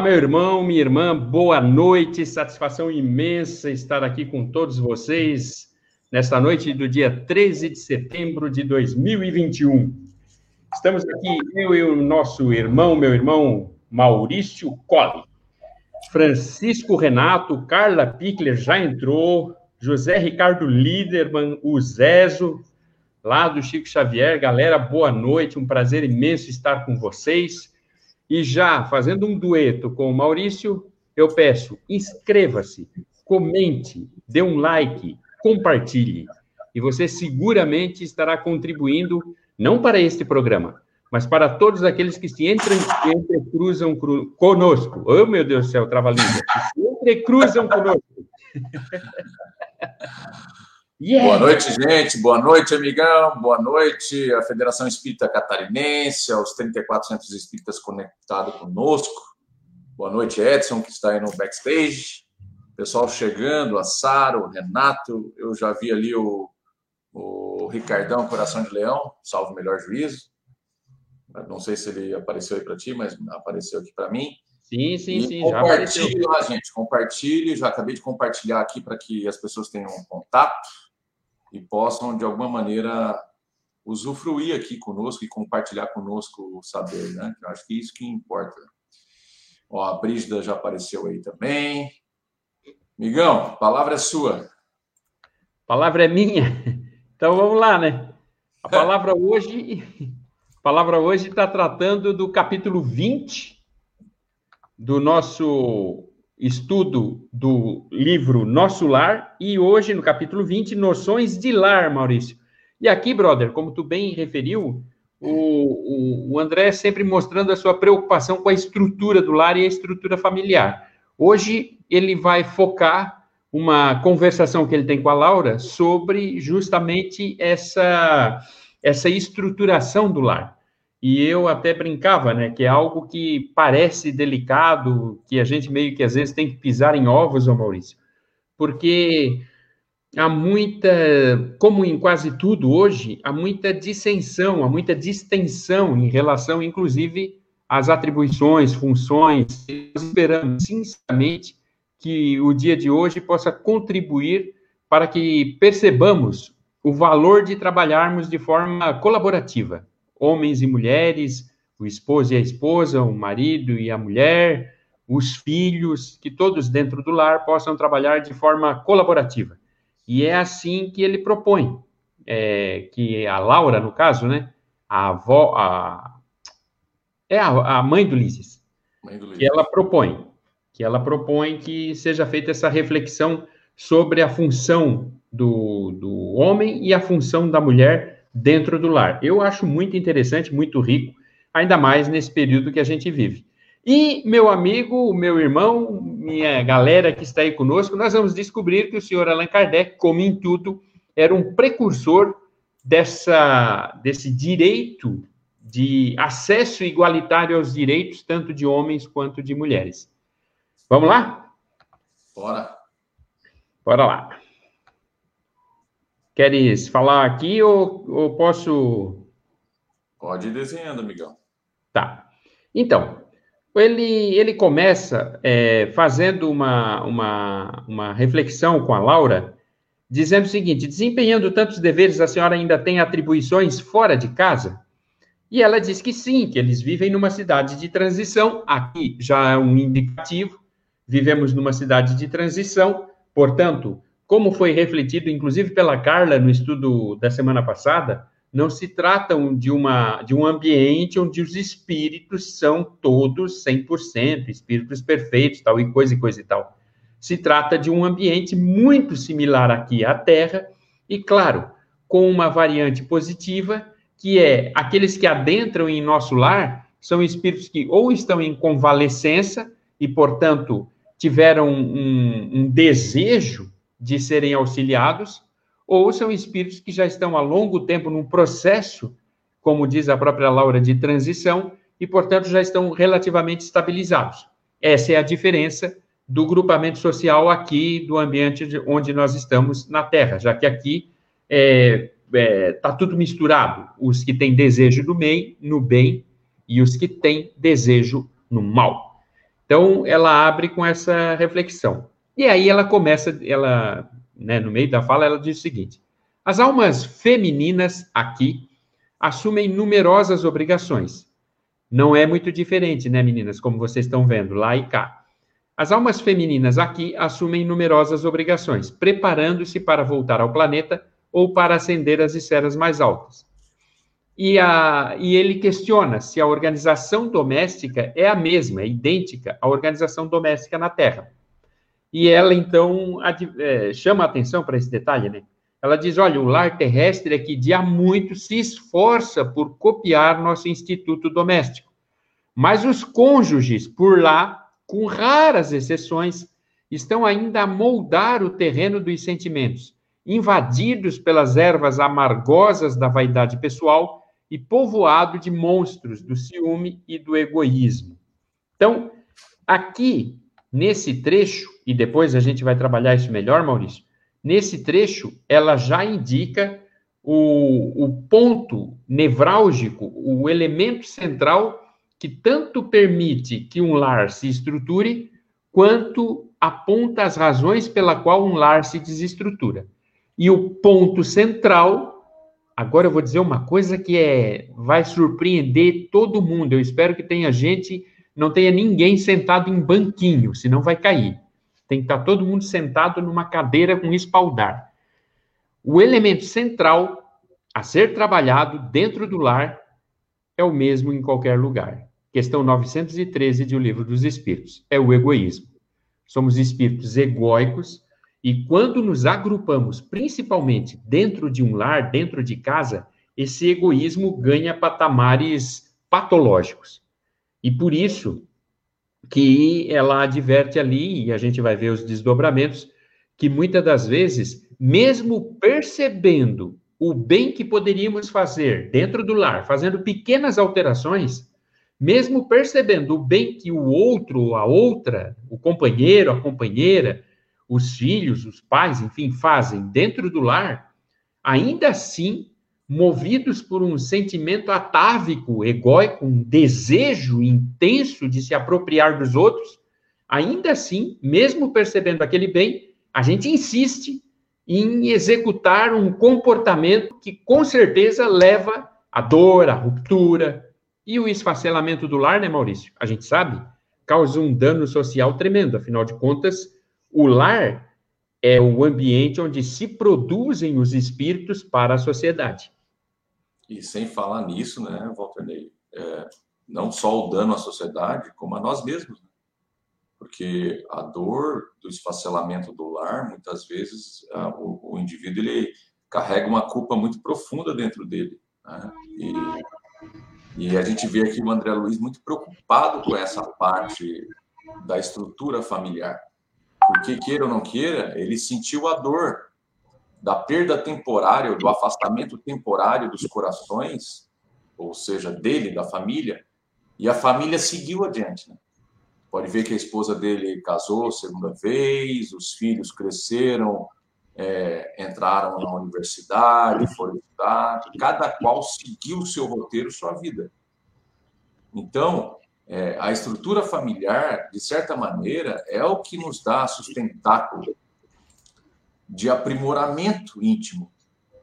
Olá, meu irmão, minha irmã, boa noite, satisfação imensa estar aqui com todos vocês nesta noite do dia 13 de setembro de 2021. Estamos aqui, eu e o nosso irmão, meu irmão Maurício Colli, Francisco Renato, Carla Pickler já entrou, José Ricardo Liderman, o Zezo, lá do Chico Xavier. Galera, boa noite, um prazer imenso estar com vocês. E já fazendo um dueto com o Maurício, eu peço, inscreva-se, comente, dê um like, compartilhe. E você seguramente estará contribuindo, não para este programa, mas para todos aqueles que se entram, entrecruzam cru, conosco. Oh, meu Deus do céu, trava-língua. Se entrecruzam conosco. Yeah. Boa noite, gente. Boa noite, amigão. Boa noite, a Federação Espírita Catarinense, aos 34 centros espíritas conectados conosco. Boa noite, Edson, que está aí no backstage. Pessoal chegando, a Sara, o Renato. Eu já vi ali o, o Ricardão, Coração de Leão, salvo melhor juízo. Não sei se ele apareceu aí para ti, mas apareceu aqui para mim. Sim, sim, e sim. Compartilhe lá, gente. Compartilhe. Já acabei de compartilhar aqui para que as pessoas tenham um contato e possam, de alguma maneira, usufruir aqui conosco e compartilhar conosco o saber, né? Eu acho que é isso que importa. Ó, a Brígida já apareceu aí também. Migão, palavra é sua. Palavra é minha. Então vamos lá, né? A palavra hoje, a palavra hoje está tratando do capítulo 20 do nosso estudo do livro Nosso Lar e hoje no capítulo 20, Noções de Lar, Maurício. E aqui, brother, como tu bem referiu, o, o, o André sempre mostrando a sua preocupação com a estrutura do lar e a estrutura familiar. Hoje ele vai focar uma conversação que ele tem com a Laura sobre justamente essa, essa estruturação do lar. E eu até brincava, né, que é algo que parece delicado, que a gente meio que às vezes tem que pisar em ovos, ô Maurício, porque há muita, como em quase tudo hoje, há muita dissensão, há muita distensão em relação, inclusive, às atribuições, funções. Esperamos, sinceramente, que o dia de hoje possa contribuir para que percebamos o valor de trabalharmos de forma colaborativa homens e mulheres, o esposo e a esposa, o marido e a mulher, os filhos, que todos dentro do lar possam trabalhar de forma colaborativa. E é assim que ele propõe, é, que a Laura, no caso, né, a avó, a, é a, a mãe do Ulisses, que ela propõe, que ela propõe que seja feita essa reflexão sobre a função do, do homem e a função da mulher dentro do lar. Eu acho muito interessante, muito rico, ainda mais nesse período que a gente vive. E, meu amigo, meu irmão, minha galera que está aí conosco, nós vamos descobrir que o senhor Allan Kardec, como em tudo, era um precursor dessa, desse direito de acesso igualitário aos direitos, tanto de homens quanto de mulheres. Vamos lá? Bora. Bora lá. Queres falar aqui ou, ou posso. Pode ir desenhando, amigão. Tá. Então, ele, ele começa é, fazendo uma, uma, uma reflexão com a Laura, dizendo o seguinte: desempenhando tantos deveres, a senhora ainda tem atribuições fora de casa? E ela diz que sim, que eles vivem numa cidade de transição. Aqui já é um indicativo. Vivemos numa cidade de transição, portanto, como foi refletido, inclusive, pela Carla no estudo da semana passada, não se trata de, uma, de um ambiente onde os espíritos são todos 100%, espíritos perfeitos, tal e coisa e coisa e tal. Se trata de um ambiente muito similar aqui à Terra, e claro, com uma variante positiva, que é aqueles que adentram em nosso lar são espíritos que ou estão em convalescença e, portanto, tiveram um, um desejo de serem auxiliados, ou são espíritos que já estão há longo tempo num processo, como diz a própria Laura, de transição, e, portanto, já estão relativamente estabilizados. Essa é a diferença do grupamento social aqui, do ambiente onde nós estamos na Terra, já que aqui está é, é, tá tudo misturado. Os que têm desejo do bem, no bem, e os que têm desejo no mal. Então, ela abre com essa reflexão. E aí ela começa, ela, né, no meio da fala, ela diz o seguinte: as almas femininas aqui assumem numerosas obrigações. Não é muito diferente, né, meninas, como vocês estão vendo, lá e cá. As almas femininas aqui assumem numerosas obrigações, preparando-se para voltar ao planeta ou para ascender às esferas mais altas. E, a, e ele questiona se a organização doméstica é a mesma, é idêntica à organização doméstica na Terra. E ela, então, ad, é, chama a atenção para esse detalhe, né? Ela diz: olha, o lar terrestre aqui de há muito se esforça por copiar nosso instituto doméstico. Mas os cônjuges por lá, com raras exceções, estão ainda a moldar o terreno dos sentimentos, invadidos pelas ervas amargosas da vaidade pessoal e povoado de monstros do ciúme e do egoísmo. Então, aqui, nesse trecho, e depois a gente vai trabalhar isso melhor, Maurício, nesse trecho, ela já indica o, o ponto nevrálgico, o elemento central que tanto permite que um lar se estruture, quanto aponta as razões pela qual um lar se desestrutura. E o ponto central, agora eu vou dizer uma coisa que é vai surpreender todo mundo. Eu espero que tenha gente, não tenha ninguém sentado em banquinho, senão vai cair. Tem que estar todo mundo sentado numa cadeira com espaldar. O elemento central a ser trabalhado dentro do lar é o mesmo em qualquer lugar. Questão 913 de O Livro dos Espíritos. É o egoísmo. Somos espíritos egóicos e quando nos agrupamos, principalmente dentro de um lar, dentro de casa, esse egoísmo ganha patamares patológicos. E por isso, que ela adverte ali, e a gente vai ver os desdobramentos, que muitas das vezes, mesmo percebendo o bem que poderíamos fazer dentro do lar, fazendo pequenas alterações, mesmo percebendo o bem que o outro, a outra, o companheiro, a companheira, os filhos, os pais, enfim, fazem dentro do lar, ainda assim movidos por um sentimento atávico, egóico, um desejo intenso de se apropriar dos outros, ainda assim, mesmo percebendo aquele bem, a gente insiste em executar um comportamento que com certeza leva à dor, à ruptura. E o esfacelamento do lar, né, Maurício? A gente sabe, causa um dano social tremendo. Afinal de contas, o lar é o ambiente onde se produzem os espíritos para a sociedade. E sem falar nisso, né, Walter Ney, é, não só o dano à sociedade, como a nós mesmos. Né? Porque a dor do esfacelamento do lar, muitas vezes, a, o, o, indivíduo ele carrega uma culpa muito profunda dentro dele. Né? E, e a gente vê aqui o André Luiz muito preocupado com essa parte da estrutura familiar. Porque, queira ou não queira, ele sentiu a dor da perda temporária, do afastamento temporário dos corações, ou seja, dele, da família, e a família seguiu adiante. Né? Pode ver que a esposa dele casou segunda vez, os filhos cresceram, é, entraram na universidade, foram estudar, cada qual seguiu o seu roteiro, sua vida. Então, é, a estrutura familiar, de certa maneira, é o que nos dá sustentáculo de aprimoramento íntimo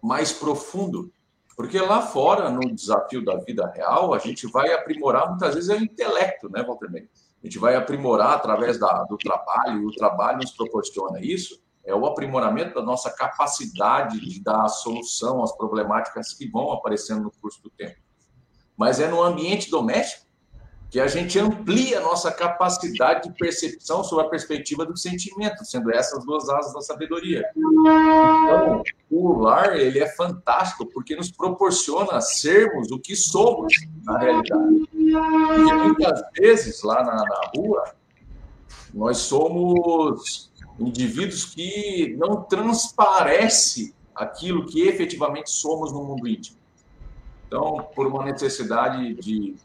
mais profundo. Porque lá fora, no desafio da vida real, a gente vai aprimorar muitas vezes é o intelecto, né, Walter? A gente vai aprimorar através da, do trabalho, e o trabalho nos proporciona isso, é o aprimoramento da nossa capacidade de dar solução às problemáticas que vão aparecendo no curso do tempo. Mas é no ambiente doméstico que a gente amplia a nossa capacidade de percepção sobre a perspectiva do sentimento, sendo essas duas asas da sabedoria. Então, o lar ele é fantástico porque nos proporciona sermos o que somos na realidade. E muitas vezes lá na, na rua nós somos indivíduos que não transparece aquilo que efetivamente somos no mundo íntimo. Então, por uma necessidade de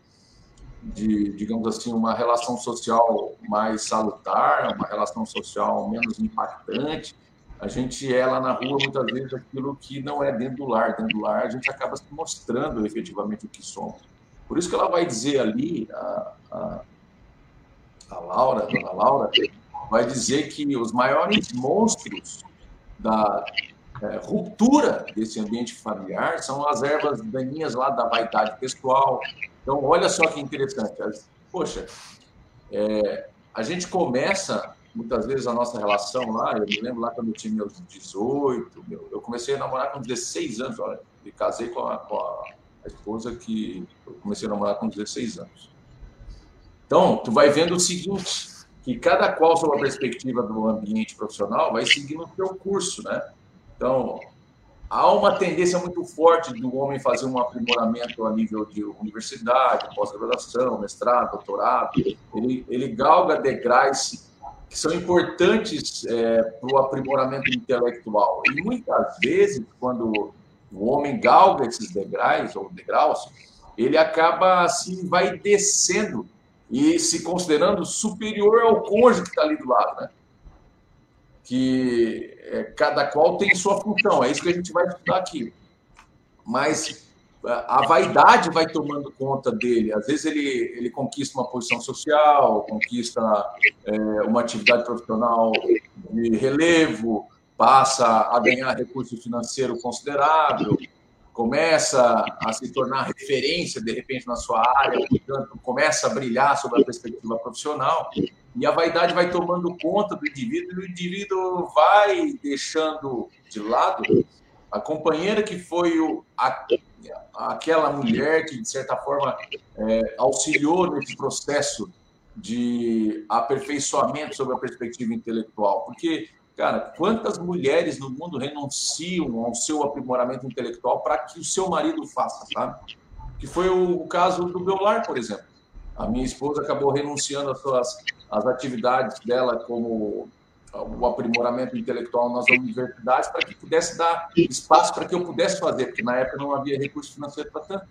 de, digamos assim, uma relação social mais salutar, uma relação social menos impactante. A gente é lá na rua muitas vezes aquilo que não é dentro do lar. Dentro do lar a gente acaba se mostrando efetivamente o que somos. Por isso que ela vai dizer ali, a, a, a Laura, a dona Laura, vai dizer que os maiores monstros da é, ruptura desse ambiente familiar são as ervas daninhas lá da vaidade pessoal. Então, olha só que interessante. Poxa, é, a gente começa muitas vezes a nossa relação lá, eu me lembro lá quando eu tinha meus 18, meu, eu comecei a namorar com 16 anos, olha, e casei com a, com a esposa que eu comecei a namorar com 16 anos. Então, tu vai vendo o seguinte, que cada qual, sob a perspectiva do ambiente profissional, vai seguindo o seu curso, né? Então, há uma tendência muito forte do homem fazer um aprimoramento a nível de universidade, pós-graduação, mestrado, doutorado. Ele, ele galga degraus que são importantes é, para o aprimoramento intelectual. E muitas vezes, quando o homem galga esses degraus, ou degraus, ele acaba assim, vai descendo e se considerando superior ao cônjuge que está ali do lado, né? Que é, cada qual tem sua função, é isso que a gente vai estudar aqui. Mas a vaidade vai tomando conta dele. Às vezes ele, ele conquista uma posição social, conquista é, uma atividade profissional de relevo, passa a ganhar recurso financeiro considerável, começa a se tornar referência, de repente, na sua área, portanto, começa a brilhar sobre a perspectiva profissional, e a vaidade vai tomando conta do indivíduo, e o indivíduo vai deixando de lado a companheira que foi o, a, aquela mulher que, de certa forma, é, auxiliou nesse processo de aperfeiçoamento sobre a perspectiva intelectual. Porque, cara, quantas mulheres no mundo renunciam ao seu aprimoramento intelectual para que o seu marido faça, sabe? Que foi o, caso do meu lar, por exemplo. A minha esposa acabou renunciando às suas atividades dela como o aprimoramento intelectual nas universidades para que pudesse dar espaço para que eu pudesse fazer, porque na época não havia recurso financeiro para tanto.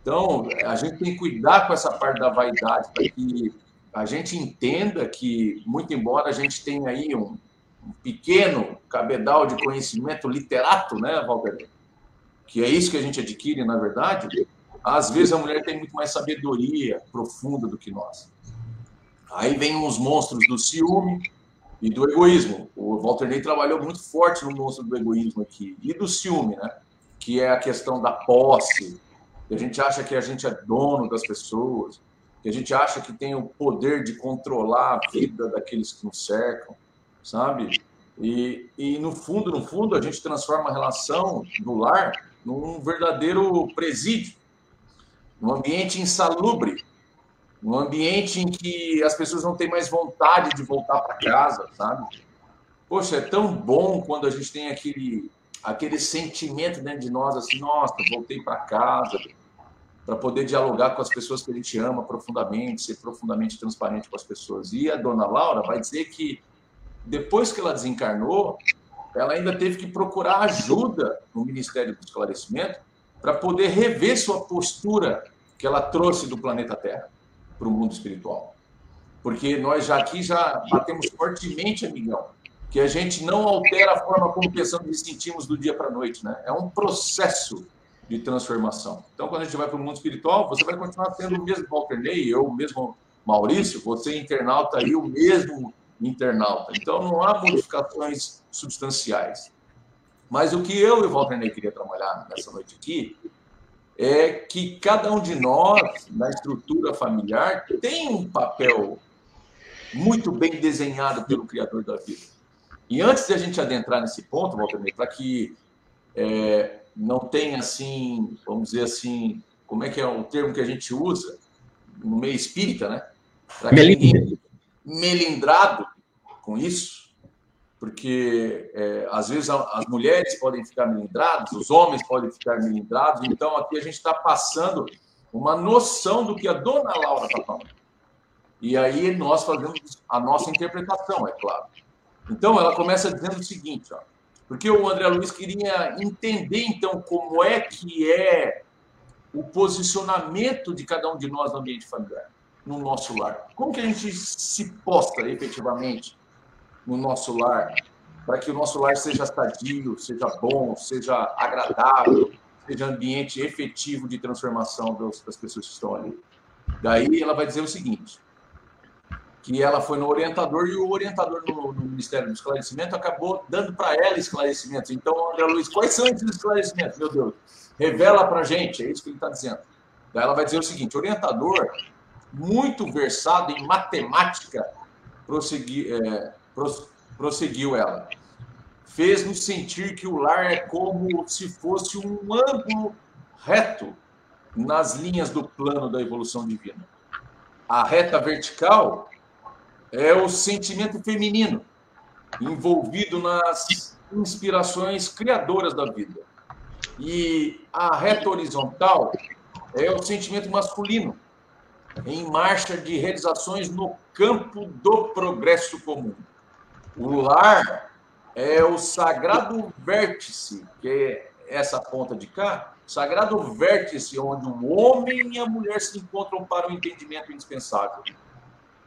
Então, a gente tem que cuidar com essa parte da vaidade, para que a gente entenda que, muito embora a gente tenha aí um, um pequeno cabedal de conhecimento literato, né, Walter? Que é isso que a gente adquire, na verdade, às vezes a mulher tem muito mais sabedoria profunda do que nós. Aí vem os monstros do ciúme, e do egoísmo. O Walter Ney trabalhou muito forte no monstro do egoísmo aqui. E do ciúme, né? Que é a questão da posse. A gente acha que a gente é dono das pessoas. Que a gente acha que tem o poder de controlar a vida daqueles que nos cercam, sabe? E, e no fundo, no fundo, a gente transforma a relação do lar num verdadeiro presídio, num ambiente insalubre, um ambiente em que as pessoas não têm mais vontade de voltar para casa, sabe? Poxa, é tão bom quando a gente tem aquele, aquele sentimento dentro de nós, assim, nossa, voltei para casa, para poder dialogar com as pessoas que a gente ama profundamente, ser profundamente transparente com as pessoas. E a dona Laura vai dizer que depois que ela desencarnou, ela ainda teve que procurar ajuda no Ministério do Esclarecimento para poder rever sua postura que ela trouxe do planeta Terra para o mundo espiritual. Porque nós já aqui já batemos fortemente, amigão, que a gente não altera a forma como pensamos e sentimos do dia para a noite, né? É um processo de transformação. Então, quando a gente vai para o mundo espiritual, você vai continuar sendo o mesmo Walter Ney, eu o mesmo Maurício, você internauta aí, o mesmo internauta. Então, não há modificações substanciais. Mas o que eu e o Walter Ney queria trabalhar nessa noite aqui é que cada um de nós, na estrutura familiar, tem um papel muito bem desenhado pelo Criador da vida. E antes de a gente adentrar nesse ponto, Walter, para que é, não tenha assim, vamos dizer assim, como é que é o termo que a gente usa no meio espírita, né? Ninguém melindrado com isso, porque é, às vezes as mulheres podem ficar melindradas, os homens podem ficar melindrados, então aqui a gente está passando uma noção do que a dona Laura está falando. E aí nós fazemos a nossa interpretação, é claro. Então ela começa dizendo o seguinte, ó, porque o André Luiz queria entender então como é que é o posicionamento de cada um de nós no ambiente familiar, no nosso lar. Como que a gente se posta efetivamente no nosso lar, para que o nosso lar seja sadio, seja bom, seja agradável, seja ambiente efetivo de transformação das pessoas que estão ali. Daí ela vai dizer o seguinte: que ela foi no orientador e o orientador no, no Ministério do Esclarecimento acabou dando para ela esclarecimentos. Então, André Luiz, quais são esses esclarecimentos? Meu Deus, revela para a gente, é isso que ele está dizendo. Daí ela vai dizer o seguinte: orientador, muito versado em matemática, prossegui, é, prosseguiu ela. Fez-nos sentir que o lar é como se fosse um ângulo reto nas linhas do plano da evolução divina. A reta vertical é o sentimento feminino envolvido nas inspirações criadoras da vida. E a reta horizontal é o sentimento masculino em marcha de realizações no campo do progresso comum. O lar é o sagrado vértice, que é essa ponta de cá, sagrado vértice onde o homem e a mulher se encontram para o entendimento indispensável.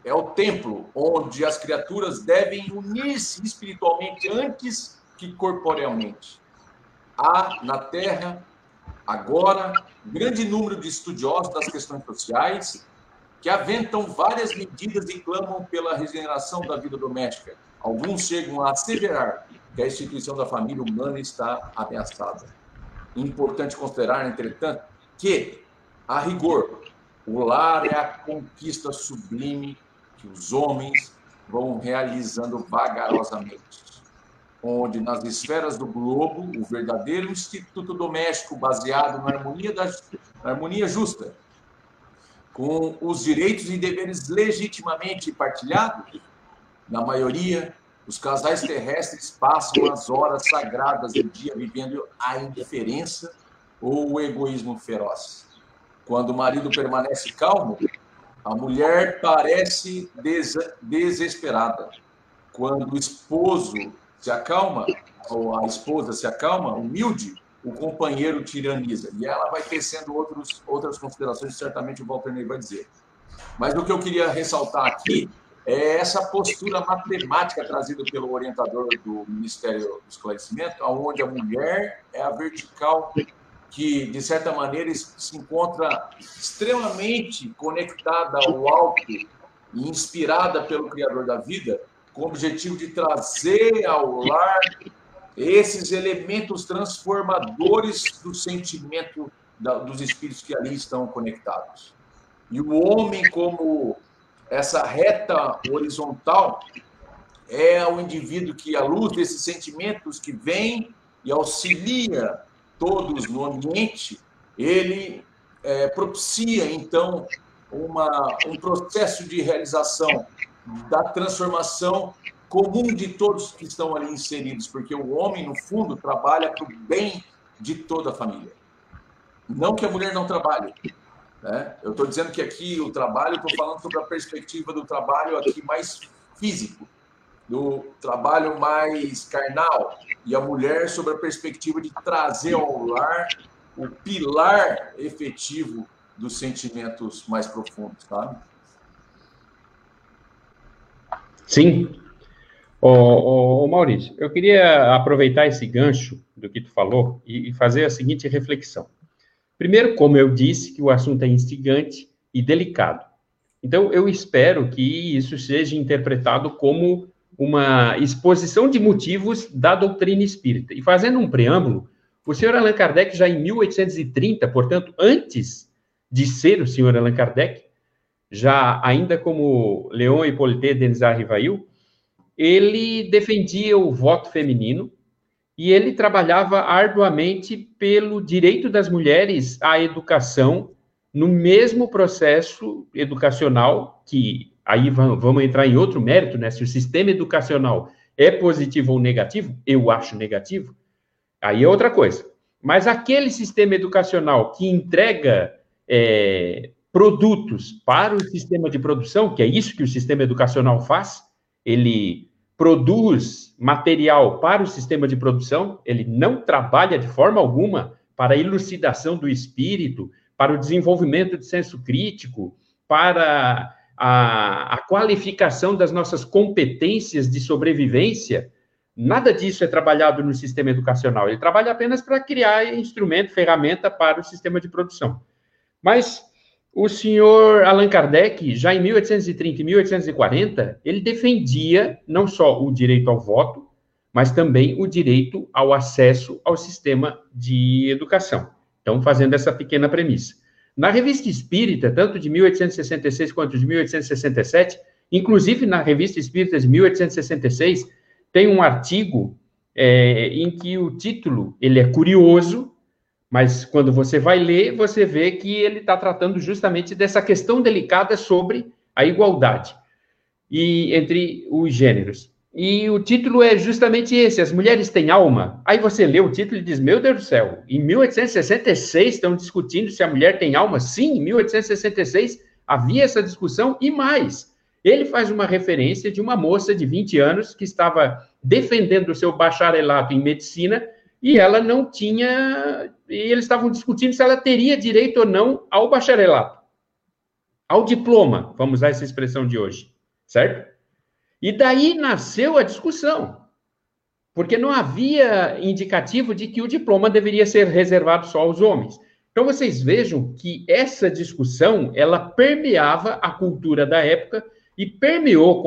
É o templo onde as criaturas devem unir-se espiritualmente antes que corporealmente. Há na Terra, agora, grande número de estudiosos das questões sociais que aventam várias medidas e clamam pela regeneração da vida doméstica. Alguns chegam a asseverar que a instituição da família humana está ameaçada. Importante considerar, entretanto, que, a rigor, o lar é a conquista sublime que os homens vão realizando vagarosamente, onde nas esferas do globo o verdadeiro instituto doméstico baseado na harmonia, da, na harmonia justa, com os direitos e deveres legitimamente partilhados, na maioria, os casais terrestres passam as horas sagradas do dia vivendo a indiferença ou o egoísmo feroz. Quando o marido permanece calmo, a mulher parece des desesperada. Quando o esposo se acalma, ou a esposa se acalma, humilde, o companheiro tiraniza. E ela vai tecendo outros, outras considerações, certamente o Walter Ney vai dizer. Mas o que eu queria ressaltar aqui é essa postura matemática trazida pelo orientador do Ministério do Esclarecimento, onde a mulher é a vertical que, de certa maneira, se encontra extremamente conectada ao alto e inspirada pelo Criador da vida, com o objetivo de trazer ao lar esses elementos transformadores do sentimento da, dos espíritos que ali estão conectados. E o homem, como essa reta horizontal, é o indivíduo que, à luz desses sentimentos que vem e auxilia todos no ambiente, ele é, propicia, então, uma, um processo de realização da transformação comum de todos que estão ali inseridos, porque o homem, no fundo, trabalha para o bem de toda a família. Não que a mulher não trabalhe. Né? Eu estou dizendo que aqui o trabalho, estou falando sobre a perspectiva do trabalho aqui mais físico, do trabalho mais carnal, e a mulher sobre a perspectiva de trazer ao lar o pilar efetivo dos sentimentos mais profundos, sabe? Sim. Ô, ô, ô, Maurício, eu queria aproveitar esse gancho do que tu falou e, e fazer a seguinte reflexão. Primeiro, como eu disse, que o assunto é instigante e delicado. Então, eu espero que isso seja interpretado como uma exposição de motivos da doutrina espírita. E fazendo um preâmbulo, o senhor Allan Kardec, já em 1830, portanto, antes de ser o senhor Allan Kardec, já ainda como Leon Hippolyte Denis Rivail, ele defendia o voto feminino e ele trabalhava arduamente pelo direito das mulheres à educação no mesmo processo educacional que aí vamos entrar em outro mérito, né? Se o sistema educacional é positivo ou negativo, eu acho negativo, aí é outra coisa. Mas aquele sistema educacional que entrega é, produtos para o sistema de produção, que é isso que o sistema educacional faz, ele produz material para o sistema de produção, ele não trabalha de forma alguma para a elucidação do espírito, para o desenvolvimento de senso crítico, para a, a qualificação das nossas competências de sobrevivência, nada disso é trabalhado no sistema educacional. Ele trabalha apenas para criar instrumento, ferramenta para o sistema de produção. Mas o senhor Allan Kardec, já em 1830 e 1840, ele defendia não só o direito ao voto, mas também o direito ao acesso ao sistema de educação. Então, fazendo essa pequena premissa. Na Revista Espírita, tanto de 1866 quanto de 1867, inclusive na Revista Espírita de 1866, tem um artigo é, em que o título ele é curioso, mas quando você vai ler, você vê que ele está tratando justamente dessa questão delicada sobre a igualdade e entre os gêneros. E o título é justamente esse: As Mulheres Têm Alma. Aí você lê o título e diz: Meu Deus do céu, em 1866 estão discutindo se a mulher tem alma? Sim, em 1866 havia essa discussão e mais. Ele faz uma referência de uma moça de 20 anos que estava defendendo o seu bacharelato em medicina e ela não tinha. E eles estavam discutindo se ela teria direito ou não ao bacharelato, ao diploma, vamos usar essa expressão de hoje, certo? E daí nasceu a discussão, porque não havia indicativo de que o diploma deveria ser reservado só aos homens. Então vocês vejam que essa discussão ela permeava a cultura da época e permeou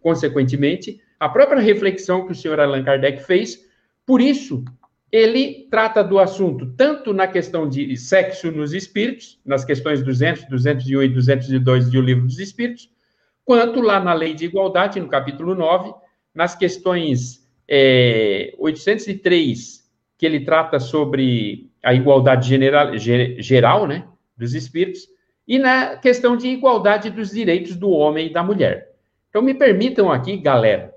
consequentemente a própria reflexão que o senhor Allan Kardec fez. Por isso, ele trata do assunto tanto na questão de sexo nos espíritos, nas questões 200, 201 e 202 do Livro dos Espíritos, quanto lá na Lei de Igualdade, no capítulo 9, nas questões é, 803, que ele trata sobre a igualdade general, geral né, dos espíritos, e na questão de igualdade dos direitos do homem e da mulher. Então, me permitam aqui, galera,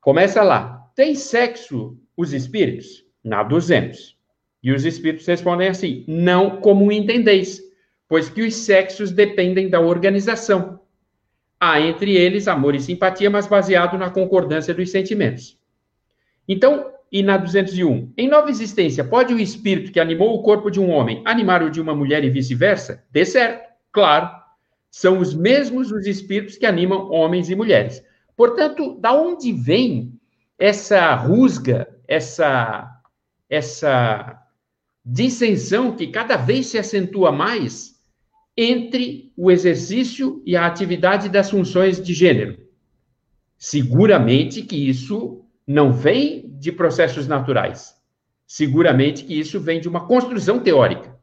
começa lá. Tem sexo os espíritos? Na 200. E os espíritos respondem assim: não como entendeis, pois que os sexos dependem da organização. Há entre eles amor e simpatia, mas baseado na concordância dos sentimentos. Então, e na 201, em nova existência, pode o espírito que animou o corpo de um homem animar o de uma mulher e vice-versa? Dê certo, claro. São os mesmos os espíritos que animam homens e mulheres. Portanto, da onde vem essa rusga essa essa dissensão que cada vez se acentua mais entre o exercício e a atividade das funções de gênero. Seguramente que isso não vem de processos naturais. Seguramente que isso vem de uma construção teórica.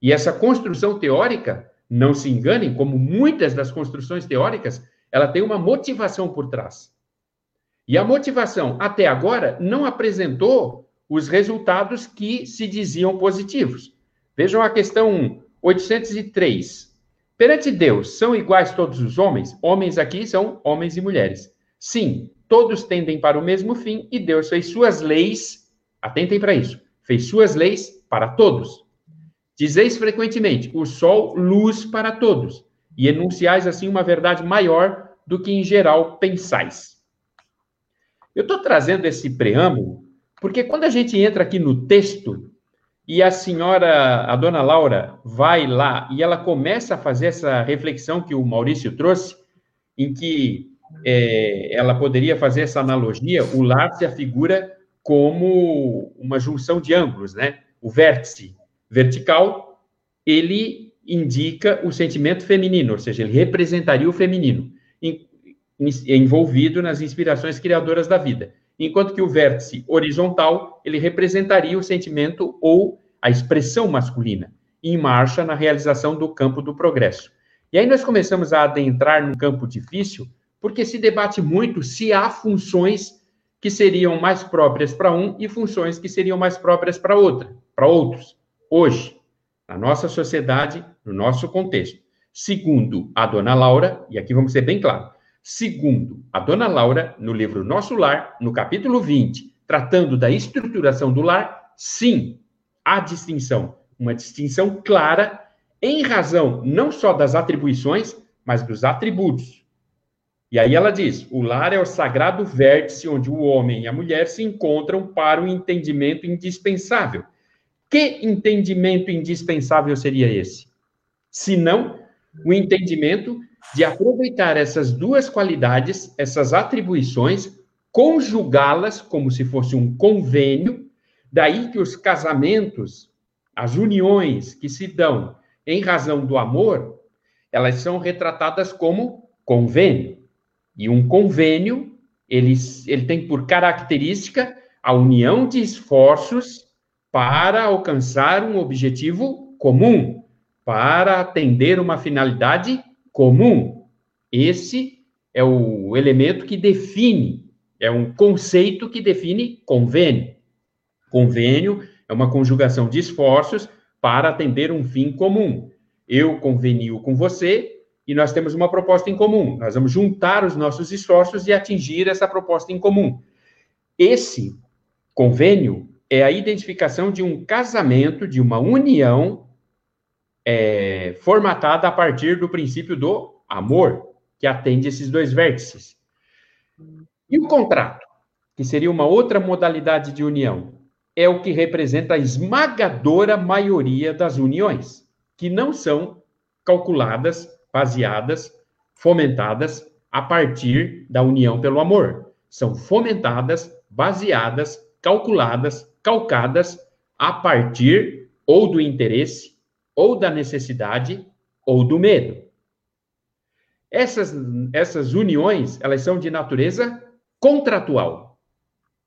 E essa construção teórica, não se enganem, como muitas das construções teóricas, ela tem uma motivação por trás. E a motivação, até agora, não apresentou os resultados que se diziam positivos. Vejam a questão 803. Perante Deus, são iguais todos os homens? Homens aqui são homens e mulheres. Sim, todos tendem para o mesmo fim e Deus fez suas leis, atentem para isso, fez suas leis para todos. Dizeis frequentemente, o sol, luz para todos, e enunciais assim uma verdade maior do que em geral pensais. Eu estou trazendo esse preâmbulo porque quando a gente entra aqui no texto e a senhora, a dona Laura, vai lá e ela começa a fazer essa reflexão que o Maurício trouxe, em que é, ela poderia fazer essa analogia, o lar se afigura como uma junção de ângulos, né? O vértice vertical, ele indica o sentimento feminino, ou seja, ele representaria o feminino envolvido nas inspirações criadoras da vida. Enquanto que o vértice horizontal, ele representaria o sentimento ou a expressão masculina, em marcha na realização do campo do progresso. E aí nós começamos a adentrar num campo difícil, porque se debate muito se há funções que seriam mais próprias para um e funções que seriam mais próprias para outra, para outros. Hoje, na nossa sociedade, no nosso contexto. Segundo a dona Laura, e aqui vamos ser bem claros, Segundo, a dona Laura, no livro Nosso Lar, no capítulo 20, tratando da estruturação do lar, sim, há distinção, uma distinção clara em razão não só das atribuições, mas dos atributos. E aí ela diz: o lar é o sagrado vértice onde o homem e a mulher se encontram para o entendimento indispensável. Que entendimento indispensável seria esse? Se não o entendimento de aproveitar essas duas qualidades, essas atribuições, conjugá-las como se fosse um convênio, daí que os casamentos, as uniões que se dão em razão do amor, elas são retratadas como convênio. E um convênio, ele, ele tem por característica a união de esforços para alcançar um objetivo comum, para atender uma finalidade comum. Esse é o elemento que define, é um conceito que define convênio. Convênio é uma conjugação de esforços para atender um fim comum. Eu convenio com você e nós temos uma proposta em comum. Nós vamos juntar os nossos esforços e atingir essa proposta em comum. Esse convênio é a identificação de um casamento, de uma união é, formatada a partir do princípio do amor, que atende esses dois vértices. E o contrato, que seria uma outra modalidade de união, é o que representa a esmagadora maioria das uniões, que não são calculadas baseadas, fomentadas a partir da união pelo amor. São fomentadas, baseadas, calculadas, calcadas a partir ou do interesse, ou da necessidade, ou do medo. Essas, essas uniões, elas são de natureza contratual.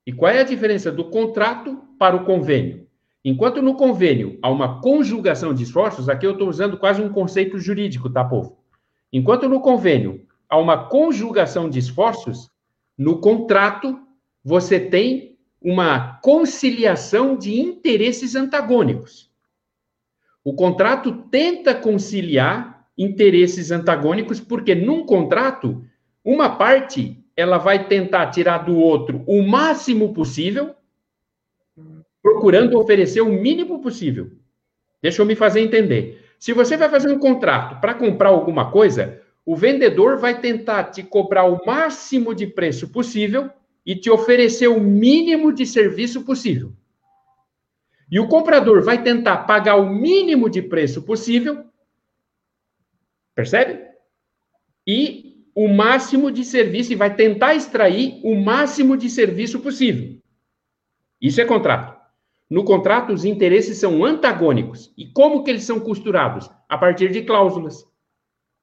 E qual é a diferença do contrato para o convênio? Enquanto no convênio há uma conjugação de esforços, aqui eu estou usando quase um conceito jurídico, tá, povo? Enquanto no convênio há uma conjugação de esforços, no contrato você tem uma conciliação de interesses antagônicos. O contrato tenta conciliar interesses antagônicos, porque num contrato, uma parte ela vai tentar tirar do outro o máximo possível procurando oferecer o mínimo possível. Deixa eu me fazer entender. Se você vai fazer um contrato para comprar alguma coisa, o vendedor vai tentar te cobrar o máximo de preço possível e te oferecer o mínimo de serviço possível. E o comprador vai tentar pagar o mínimo de preço possível, percebe? E o máximo de serviço e vai tentar extrair o máximo de serviço possível. Isso é contrato. No contrato, os interesses são antagônicos. E como que eles são costurados? A partir de cláusulas.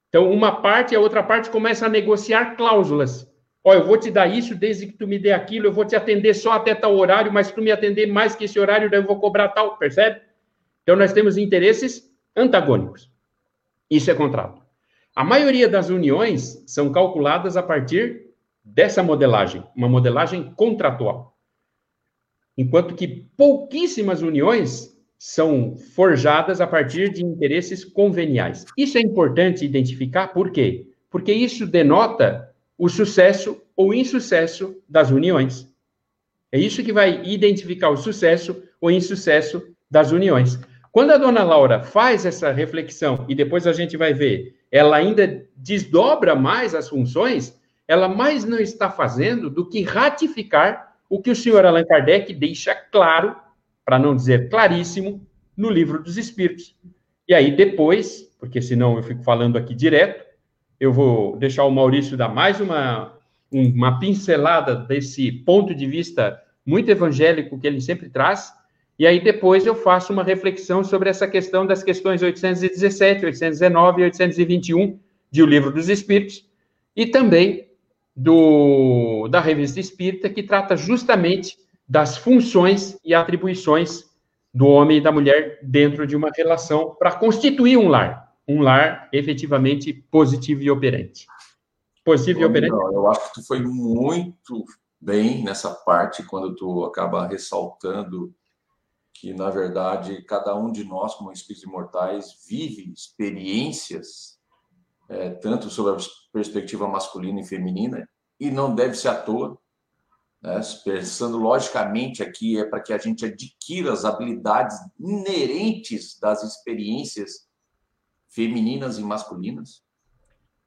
Então, uma parte e a outra parte começa a negociar cláusulas. Ó, eu vou te dar isso desde que tu me dê aquilo, eu vou te atender só até tal horário, mas se tu me atender mais que esse horário, daí eu vou cobrar tal, percebe? Então, nós temos interesses antagônicos. Isso é contrato. A maioria das uniões são calculadas a partir dessa modelagem, uma modelagem contratual enquanto que pouquíssimas uniões são forjadas a partir de interesses conveniais. Isso é importante identificar, por quê? Porque isso denota o sucesso ou insucesso das uniões. É isso que vai identificar o sucesso ou insucesso das uniões. Quando a dona Laura faz essa reflexão e depois a gente vai ver, ela ainda desdobra mais as funções, ela mais não está fazendo do que ratificar o que o senhor Allan Kardec deixa claro, para não dizer claríssimo, no livro dos Espíritos. E aí depois, porque senão eu fico falando aqui direto, eu vou deixar o Maurício dar mais uma, uma pincelada desse ponto de vista muito evangélico que ele sempre traz, e aí depois eu faço uma reflexão sobre essa questão das questões 817, 819 e 821 de O Livro dos Espíritos, e também do, da Revista Espírita, que trata justamente das funções e atribuições do homem e da mulher dentro de uma relação para constituir um lar, um lar efetivamente positivo e operante. Positivo Bom, e operante. Eu acho que tu foi muito bem nessa parte quando tu acaba ressaltando que na verdade cada um de nós como espíritos imortais vive experiências é, tanto sobre a perspectiva masculina e feminina, e não deve ser à toa. Né? Pensando logicamente aqui, é para que a gente adquira as habilidades inerentes das experiências femininas e masculinas.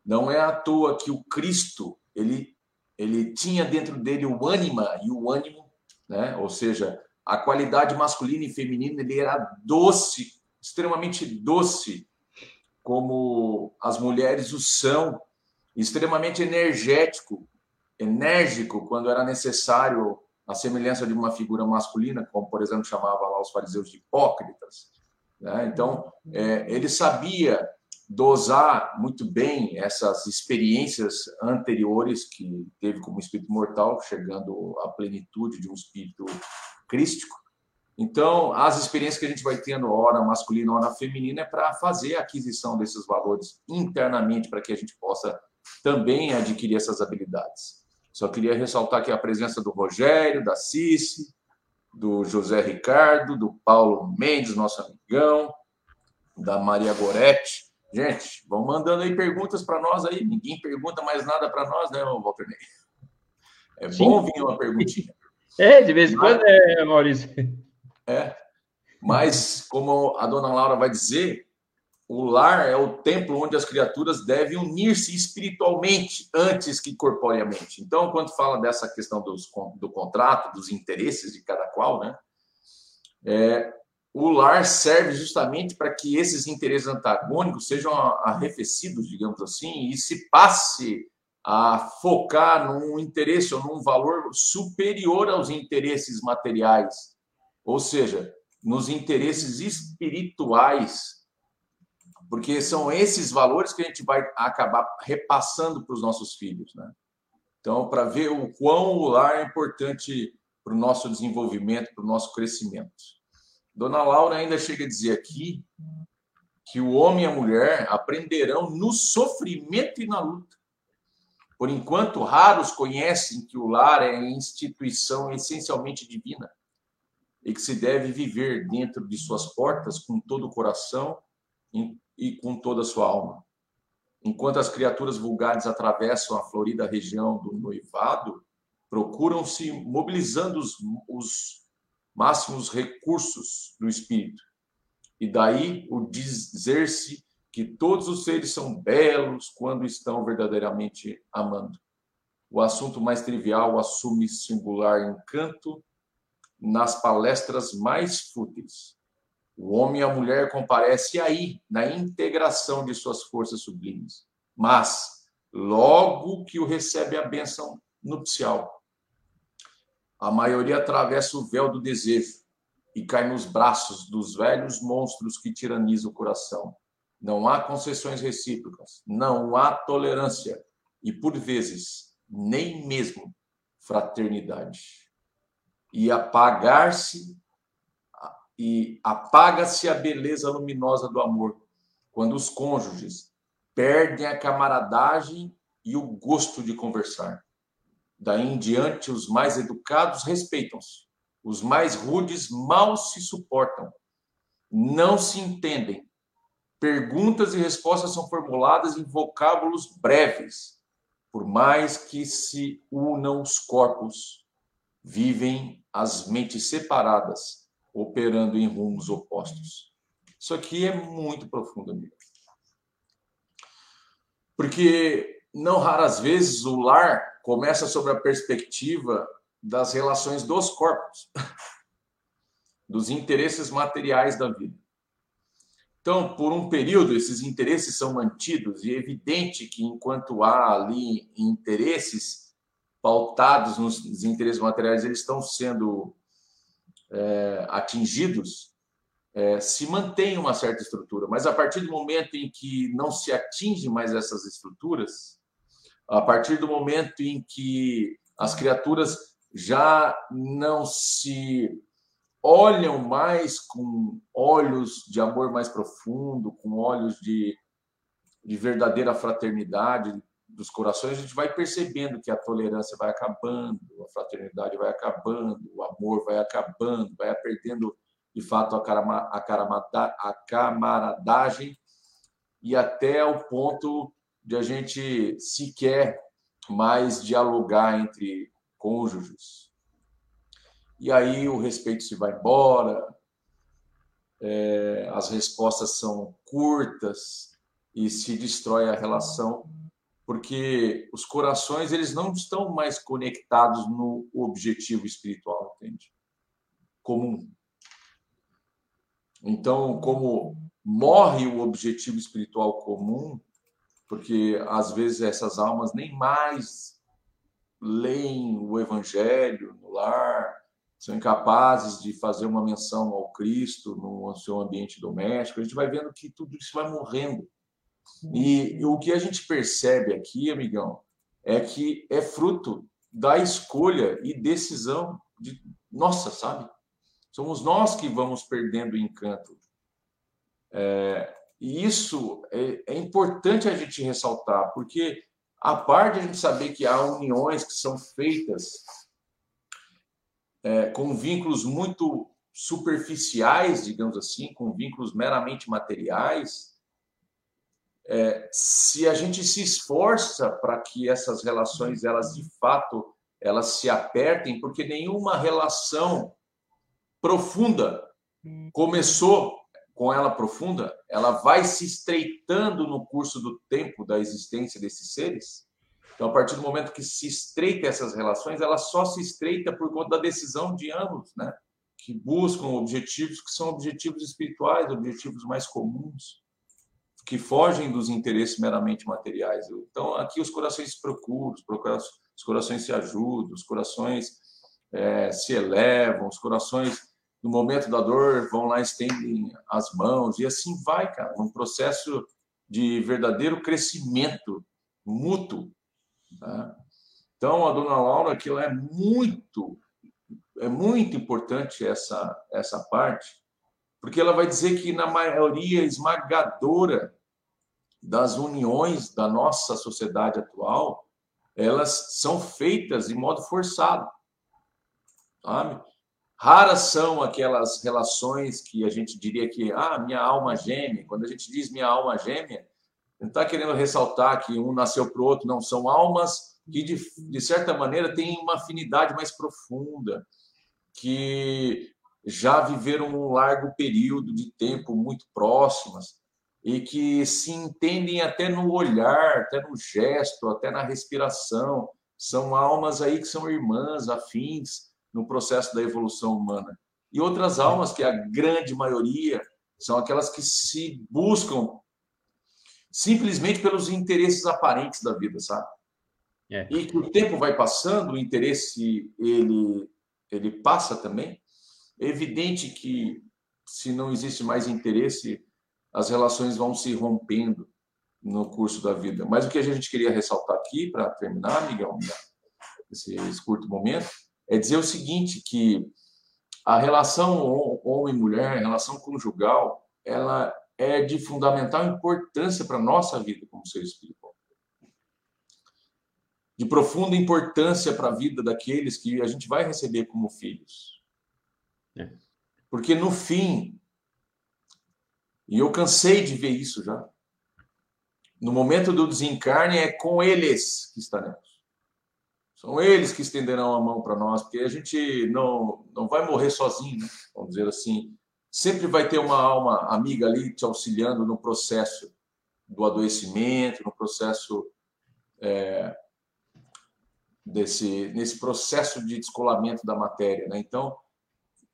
Não é à toa que o Cristo ele, ele tinha dentro dele o ânima e o ânimo, né? ou seja, a qualidade masculina e feminina, ele era doce, extremamente doce, como as mulheres o são, extremamente energético, enérgico quando era necessário a semelhança de uma figura masculina, como por exemplo chamava lá os fariseus de hipócritas. Né? Então, é, ele sabia dosar muito bem essas experiências anteriores que teve como espírito mortal, chegando à plenitude de um espírito crístico. Então, as experiências que a gente vai tendo, hora masculina, hora feminina, é para fazer a aquisição desses valores internamente, para que a gente possa também adquirir essas habilidades. Só queria ressaltar aqui a presença do Rogério, da Cici, do José Ricardo, do Paulo Mendes, nosso amigão, da Maria Goretti. Gente, vão mandando aí perguntas para nós aí. Ninguém pergunta mais nada para nós, né, Walter Ney? É Sim. bom vir uma perguntinha. É, de vez em quando é, Maurício. É. Mas, como a dona Laura vai dizer, o lar é o templo onde as criaturas devem unir-se espiritualmente antes que corporeamente. Então, quando fala dessa questão dos, do contrato, dos interesses de cada qual, né? É, o lar serve justamente para que esses interesses antagônicos sejam arrefecidos, digamos assim, e se passe a focar num interesse ou num valor superior aos interesses materiais, ou seja, nos interesses espirituais porque são esses valores que a gente vai acabar repassando para os nossos filhos, né? Então, para ver o quão o lar é importante para o nosso desenvolvimento, para o nosso crescimento. Dona Laura ainda chega a dizer aqui que o homem e a mulher aprenderão no sofrimento e na luta. Por enquanto, raros conhecem que o lar é instituição essencialmente divina e que se deve viver dentro de suas portas com todo o coração, e com toda a sua alma. Enquanto as criaturas vulgares atravessam a florida região do noivado, procuram-se mobilizando os, os máximos recursos do espírito. E daí o dizer-se que todos os seres são belos quando estão verdadeiramente amando. O assunto mais trivial assume singular encanto nas palestras mais fúteis. O homem e a mulher comparecem aí, na integração de suas forças sublimes. Mas, logo que o recebe a bênção nupcial, a maioria atravessa o véu do desejo e cai nos braços dos velhos monstros que tiranizam o coração. Não há concessões recíprocas, não há tolerância e, por vezes, nem mesmo fraternidade. E apagar-se e apaga-se a beleza luminosa do amor quando os cônjuges perdem a camaradagem e o gosto de conversar. Daí em diante, os mais educados respeitam-se, os mais rudes mal se suportam, não se entendem. Perguntas e respostas são formuladas em vocábulos breves. Por mais que se unam os corpos, vivem as mentes separadas operando em rumos opostos. Isso aqui é muito profundo, amigo. Porque não raras vezes o lar começa sobre a perspectiva das relações dos corpos, dos interesses materiais da vida. Então, por um período, esses interesses são mantidos, e é evidente que enquanto há ali interesses pautados nos interesses materiais, eles estão sendo é, atingidos, é, se mantém uma certa estrutura, mas a partir do momento em que não se atinge mais essas estruturas, a partir do momento em que as criaturas já não se olham mais com olhos de amor mais profundo, com olhos de, de verdadeira fraternidade, dos corações, a gente vai percebendo que a tolerância vai acabando, a fraternidade vai acabando, o amor vai acabando, vai perdendo de fato a, carama, a, a camaradagem e até o ponto de a gente sequer mais dialogar entre cônjuges. E aí o respeito se vai embora, é, as respostas são curtas e se destrói a relação porque os corações eles não estão mais conectados no objetivo espiritual, entende? Comum. Então, como morre o objetivo espiritual comum, porque às vezes essas almas nem mais leem o evangelho no lar, são incapazes de fazer uma menção ao Cristo no seu ambiente doméstico. A gente vai vendo que tudo isso vai morrendo. E o que a gente percebe aqui, amigão, é que é fruto da escolha e decisão de nossa, sabe? Somos nós que vamos perdendo o encanto. É, e isso é, é, importante a gente ressaltar, porque a parte de a gente saber que há uniões que são feitas é, com vínculos muito superficiais, digamos assim, com vínculos meramente materiais, é, se a gente se esforça para que essas relações elas de fato elas se apertem, porque nenhuma relação profunda começou com ela profunda, ela vai se estreitando no curso do tempo da existência desses seres. Então, a partir do momento que se estreita essas relações, ela só se estreita por conta da decisão de ambos, né? Que buscam objetivos que são objetivos espirituais, objetivos mais comuns, que fogem dos interesses meramente materiais. Então, aqui os corações se procuram, os corações se ajudam, os corações é, se elevam, os corações, no momento da dor, vão lá, estendem as mãos, e assim vai, cara, num processo de verdadeiro crescimento mútuo Tá? Então, a dona Laura, aquilo é muito, é muito importante essa, essa parte, porque ela vai dizer que na maioria esmagadora das uniões da nossa sociedade atual, elas são feitas de modo forçado, sabe? Raras são aquelas relações que a gente diria que, ah, minha alma gêmea. Quando a gente diz minha alma gêmea, não está querendo ressaltar que um nasceu para o outro, não. São almas que, de, de certa maneira, têm uma afinidade mais profunda, que já viveram um largo período de tempo muito próximas e que se entendem até no olhar, até no gesto, até na respiração. São almas aí que são irmãs, afins no processo da evolução humana. E outras almas, que a grande maioria, são aquelas que se buscam simplesmente pelos interesses aparentes da vida, sabe? É. E que o tempo vai passando, o interesse ele ele passa também. É evidente que se não existe mais interesse, as relações vão se rompendo no curso da vida. Mas o que a gente queria ressaltar aqui para terminar, Miguel, esse, esse curto momento, é dizer o seguinte que a relação homem-mulher, a relação conjugal, ela é de fundamental importância para a nossa vida como ser espiritual. De profunda importância para a vida daqueles que a gente vai receber como filhos. É. Porque no fim, e eu cansei de ver isso já, no momento do desencarne é com eles que estaremos. São eles que estenderão a mão para nós, porque a gente não, não vai morrer sozinho, né? vamos dizer assim sempre vai ter uma alma amiga ali te auxiliando no processo do adoecimento, no processo é, desse nesse processo de descolamento da matéria, né? Então,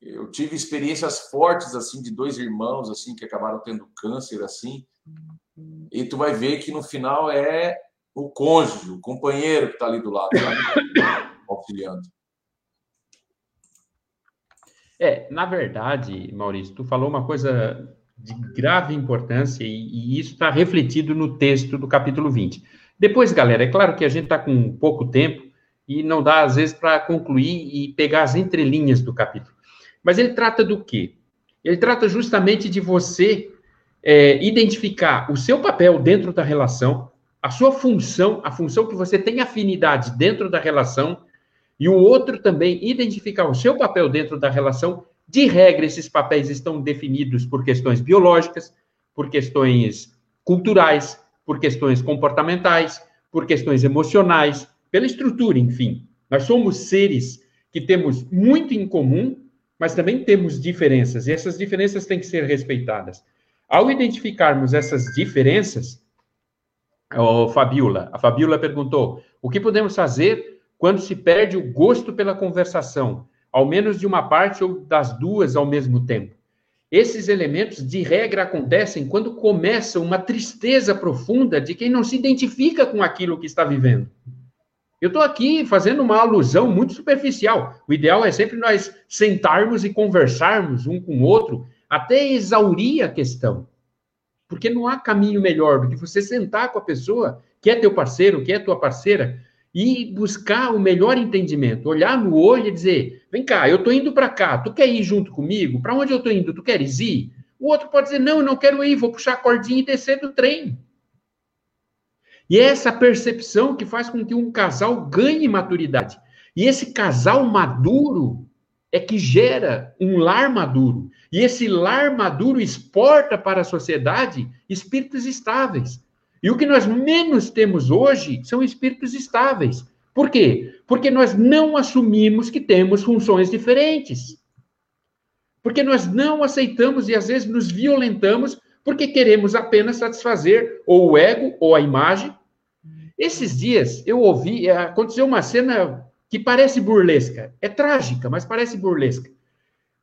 eu tive experiências fortes assim de dois irmãos assim que acabaram tendo câncer assim, e tu vai ver que no final é o cônjuge, o companheiro que está ali do lado, tá? auxiliando. É, na verdade, Maurício, tu falou uma coisa de grave importância e, e isso está refletido no texto do capítulo 20. Depois, galera, é claro que a gente está com pouco tempo e não dá, às vezes, para concluir e pegar as entrelinhas do capítulo. Mas ele trata do quê? Ele trata justamente de você é, identificar o seu papel dentro da relação, a sua função, a função que você tem afinidade dentro da relação e o outro também identificar o seu papel dentro da relação. De regra, esses papéis estão definidos por questões biológicas, por questões culturais, por questões comportamentais, por questões emocionais, pela estrutura, enfim. Nós somos seres que temos muito em comum, mas também temos diferenças, e essas diferenças têm que ser respeitadas. Ao identificarmos essas diferenças, oh, Fabiola, a Fabiola perguntou: o que podemos fazer quando se perde o gosto pela conversação, ao menos de uma parte ou das duas ao mesmo tempo. Esses elementos, de regra, acontecem quando começa uma tristeza profunda de quem não se identifica com aquilo que está vivendo. Eu estou aqui fazendo uma alusão muito superficial. O ideal é sempre nós sentarmos e conversarmos um com o outro até exaurir a questão. Porque não há caminho melhor do que você sentar com a pessoa, que é teu parceiro, que é tua parceira, e buscar o melhor entendimento, olhar no olho e dizer: vem cá, eu estou indo para cá, tu quer ir junto comigo? Para onde eu estou indo? Tu queres ir? O outro pode dizer: não, eu não quero ir, vou puxar a cordinha e descer do trem. E é essa percepção que faz com que um casal ganhe maturidade. E esse casal maduro é que gera um lar maduro. E esse lar maduro exporta para a sociedade espíritos estáveis. E o que nós menos temos hoje são espíritos estáveis. Por quê? Porque nós não assumimos que temos funções diferentes. Porque nós não aceitamos e às vezes nos violentamos porque queremos apenas satisfazer ou o ego ou a imagem esses dias eu ouvi, é, aconteceu uma cena que parece burlesca. É trágica, mas parece burlesca.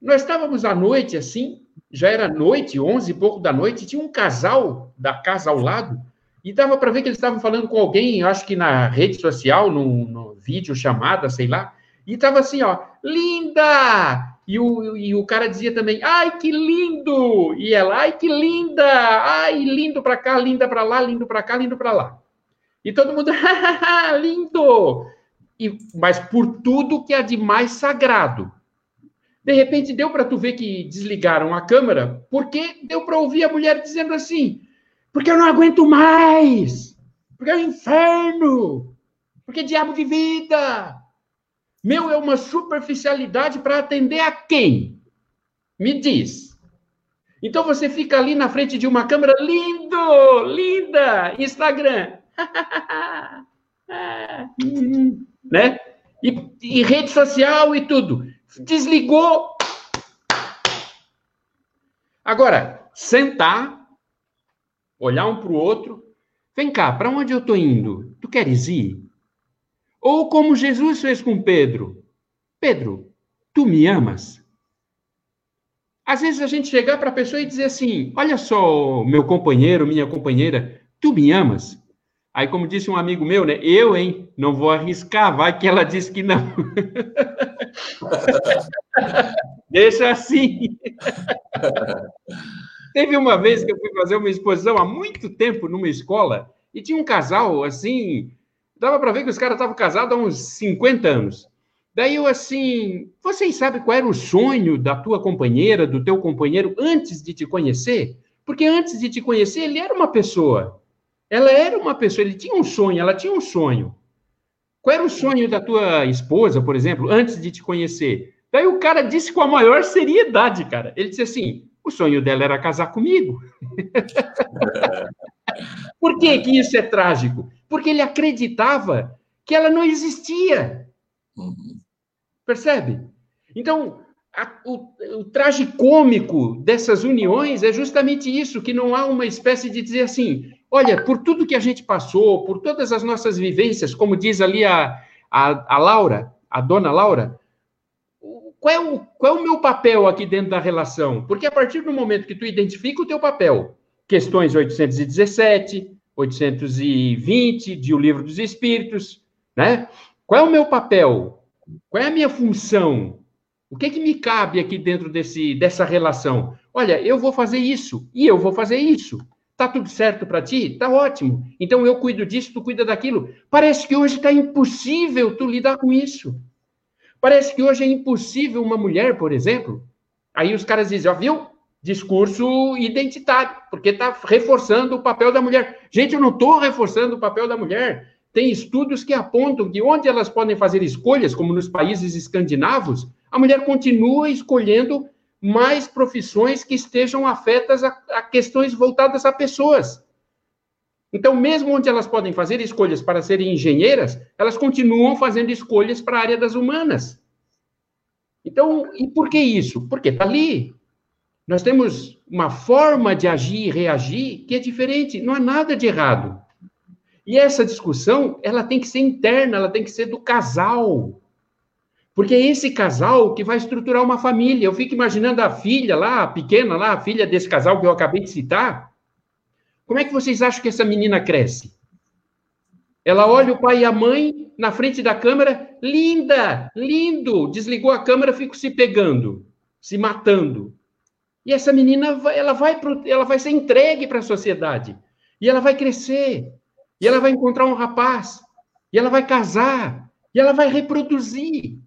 Nós estávamos à noite, assim, já era noite, onze e pouco da noite, tinha um casal da casa ao lado, e dava para ver que eles estavam falando com alguém, acho que na rede social, no, vídeo chamada, sei lá, e estava assim, ó, linda! E o, e o cara dizia também, ai, que lindo! E ela, ai, que linda! Ai, lindo para cá, linda para lá, lindo para cá, lindo para lá. E todo mundo, lindo! E, mas por tudo que é de mais sagrado. De repente deu para tu ver que desligaram a câmera, porque deu para ouvir a mulher dizendo assim: porque eu não aguento mais, porque é o inferno, porque é diabo de vida. Meu, é uma superficialidade para atender a quem? Me diz. Então você fica ali na frente de uma câmera, lindo, linda, Instagram. né? E, e rede social e tudo. Desligou. Agora, sentar, olhar um para o outro. Vem cá, para onde eu estou indo? Tu queres ir? Ou como Jesus fez com Pedro: Pedro, tu me amas? Às vezes a gente chegar para a pessoa e dizer assim: Olha só, meu companheiro, minha companheira, tu me amas? Aí, como disse um amigo meu, né? Eu, hein? Não vou arriscar, vai que ela disse que não. Deixa assim. Teve uma vez que eu fui fazer uma exposição há muito tempo numa escola e tinha um casal assim, dava para ver que os caras estavam casados há uns 50 anos. Daí eu assim, vocês sabem qual era o sonho da tua companheira, do teu companheiro antes de te conhecer? Porque antes de te conhecer, ele era uma pessoa. Ela era uma pessoa, ele tinha um sonho, ela tinha um sonho. Qual era o sonho da tua esposa, por exemplo, antes de te conhecer? Daí o cara disse com a maior seriedade, cara. Ele disse assim: o sonho dela era casar comigo. por que, que isso é trágico? Porque ele acreditava que ela não existia. Uhum. Percebe? Então, a, o, o traje cômico dessas uniões é justamente isso, que não há uma espécie de dizer assim, olha, por tudo que a gente passou, por todas as nossas vivências, como diz ali a, a, a Laura, a dona Laura, qual é, o, qual é o meu papel aqui dentro da relação? Porque a partir do momento que tu identifica o teu papel, questões 817, 820 de O Livro dos Espíritos, né? Qual é o meu papel? Qual é a minha função? O que, é que me cabe aqui dentro desse, dessa relação? Olha, eu vou fazer isso e eu vou fazer isso. Tá tudo certo para ti? Tá ótimo. Então eu cuido disso, tu cuida daquilo. Parece que hoje está impossível tu lidar com isso. Parece que hoje é impossível uma mulher, por exemplo. Aí os caras dizem, ó, viu? Discurso identitário, porque está reforçando o papel da mulher. Gente, eu não estou reforçando o papel da mulher. Tem estudos que apontam que onde elas podem fazer escolhas, como nos países escandinavos, a mulher continua escolhendo mais profissões que estejam afetas a, a questões voltadas a pessoas. Então, mesmo onde elas podem fazer escolhas para serem engenheiras, elas continuam fazendo escolhas para a área das humanas. Então, e por que isso? Porque está ali. Nós temos uma forma de agir e reagir que é diferente, não há nada de errado. E essa discussão, ela tem que ser interna, ela tem que ser do casal. Porque é esse casal que vai estruturar uma família. Eu fico imaginando a filha lá, a pequena lá, a filha desse casal que eu acabei de citar. Como é que vocês acham que essa menina cresce? Ela olha o pai e a mãe na frente da câmera, linda, lindo. Desligou a câmera, fico se pegando, se matando. E essa menina, ela vai, pro, ela vai ser entregue para a sociedade. E ela vai crescer. E ela vai encontrar um rapaz. E ela vai casar. E ela vai reproduzir.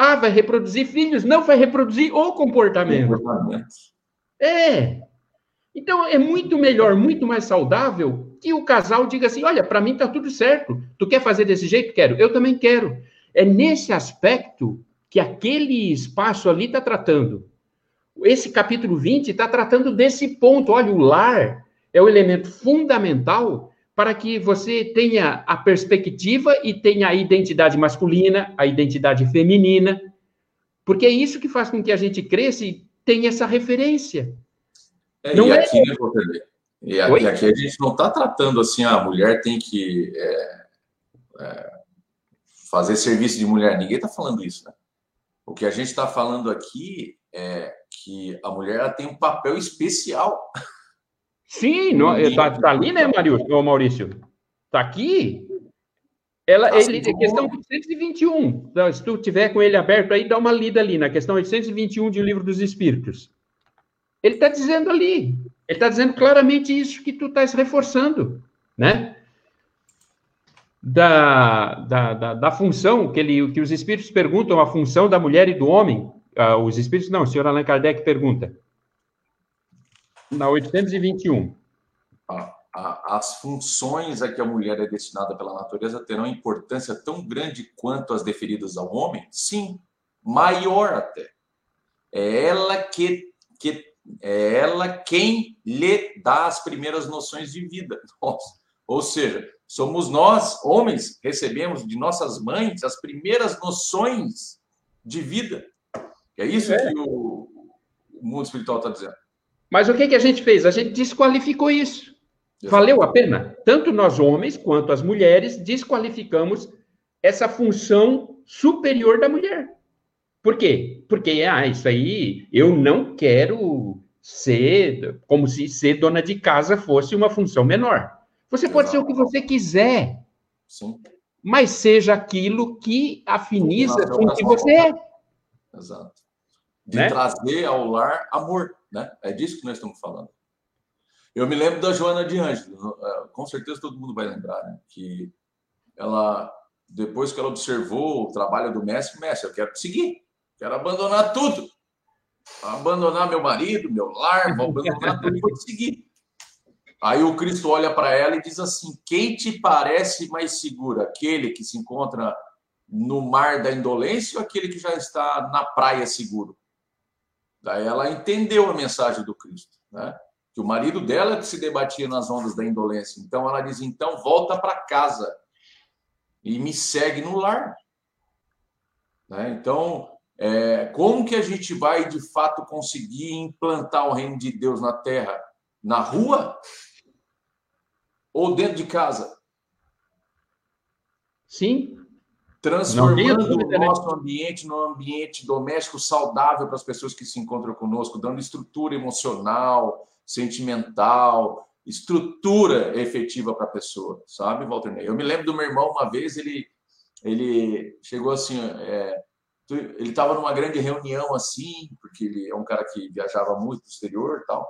Ah, vai reproduzir filhos? Não, vai reproduzir o comportamento. comportamento. É. Então, é muito melhor, muito mais saudável que o casal diga assim: olha, para mim está tudo certo. Tu quer fazer desse jeito? Quero. Eu também quero. É nesse aspecto que aquele espaço ali está tratando. Esse capítulo 20 está tratando desse ponto. Olha, o lar é o elemento fundamental para que você tenha a perspectiva e tenha a identidade masculina, a identidade feminina, porque é isso que faz com que a gente cresça e tenha essa referência. É, Não e é... aqui, né, e aqui, aqui, a gente não está tratando assim, a mulher tem que é, é, fazer serviço de mulher. Ninguém está falando isso, né? O que a gente está falando aqui é que a mulher tem um papel especial. Sim, está tá ali, né, Maurício? Maurício? Está aqui. Ela, tá ele, questão 821. Então, se tu tiver com ele aberto aí, dá uma lida ali na questão 821 de O Livro dos Espíritos. Ele está dizendo ali. Ele está dizendo claramente isso que tu estás reforçando, né? Da, da, da, da, função que, ele, que os espíritos perguntam, a função da mulher e do homem. Uh, os espíritos, não, o senhor Allan Kardec pergunta. Na 821. as funções a que a mulher é destinada pela natureza terão importância tão grande quanto as deferidas ao homem? Sim, maior até. É ela que, que é ela quem lhe dá as primeiras noções de vida. Nossa. Ou seja, somos nós, homens, recebemos de nossas mães as primeiras noções de vida. É isso é. que o, o, mundo espiritual está dizendo. Mas o que, que a gente fez? A gente desqualificou isso. Exato. Valeu a pena? Tanto nós homens quanto as mulheres desqualificamos essa função superior da mulher. Por quê? Porque, ah, isso aí, eu não quero ser, como se ser dona de casa fosse uma função menor. Você Exato. pode ser o que você quiser, Sim. mas seja aquilo que afiniza com o que você é. Exato. De né? trazer ao lar amor, né? É disso que nós estamos falando. Eu me lembro da Joana de Ângelo, é, com certeza todo mundo vai lembrar, né? Que ela, depois que ela observou o trabalho do mestre, mestre, eu quero te seguir. Quero abandonar tudo. Abandonar meu marido, meu lar, vou abandonar tudo e vou te seguir. Aí o Cristo olha para ela e diz assim: Quem te parece mais seguro? Aquele que se encontra no mar da indolência ou aquele que já está na praia seguro? Daí ela entendeu a mensagem do Cristo, né? Que o marido dela que se debatia nas ondas da indolência. Então ela diz: Então volta para casa e me segue no lar. Né? Então é, como que a gente vai, de fato, conseguir implantar o reino de Deus na terra? Na rua? Ou dentro de casa? Sim. Transformando o né? nosso ambiente num ambiente doméstico saudável para as pessoas que se encontram conosco, dando estrutura emocional, sentimental, estrutura efetiva para a pessoa, sabe, Walter Ney? Eu me lembro do meu irmão, uma vez, ele, ele chegou assim, é, ele estava numa grande reunião assim, porque ele é um cara que viajava muito para o exterior e tal.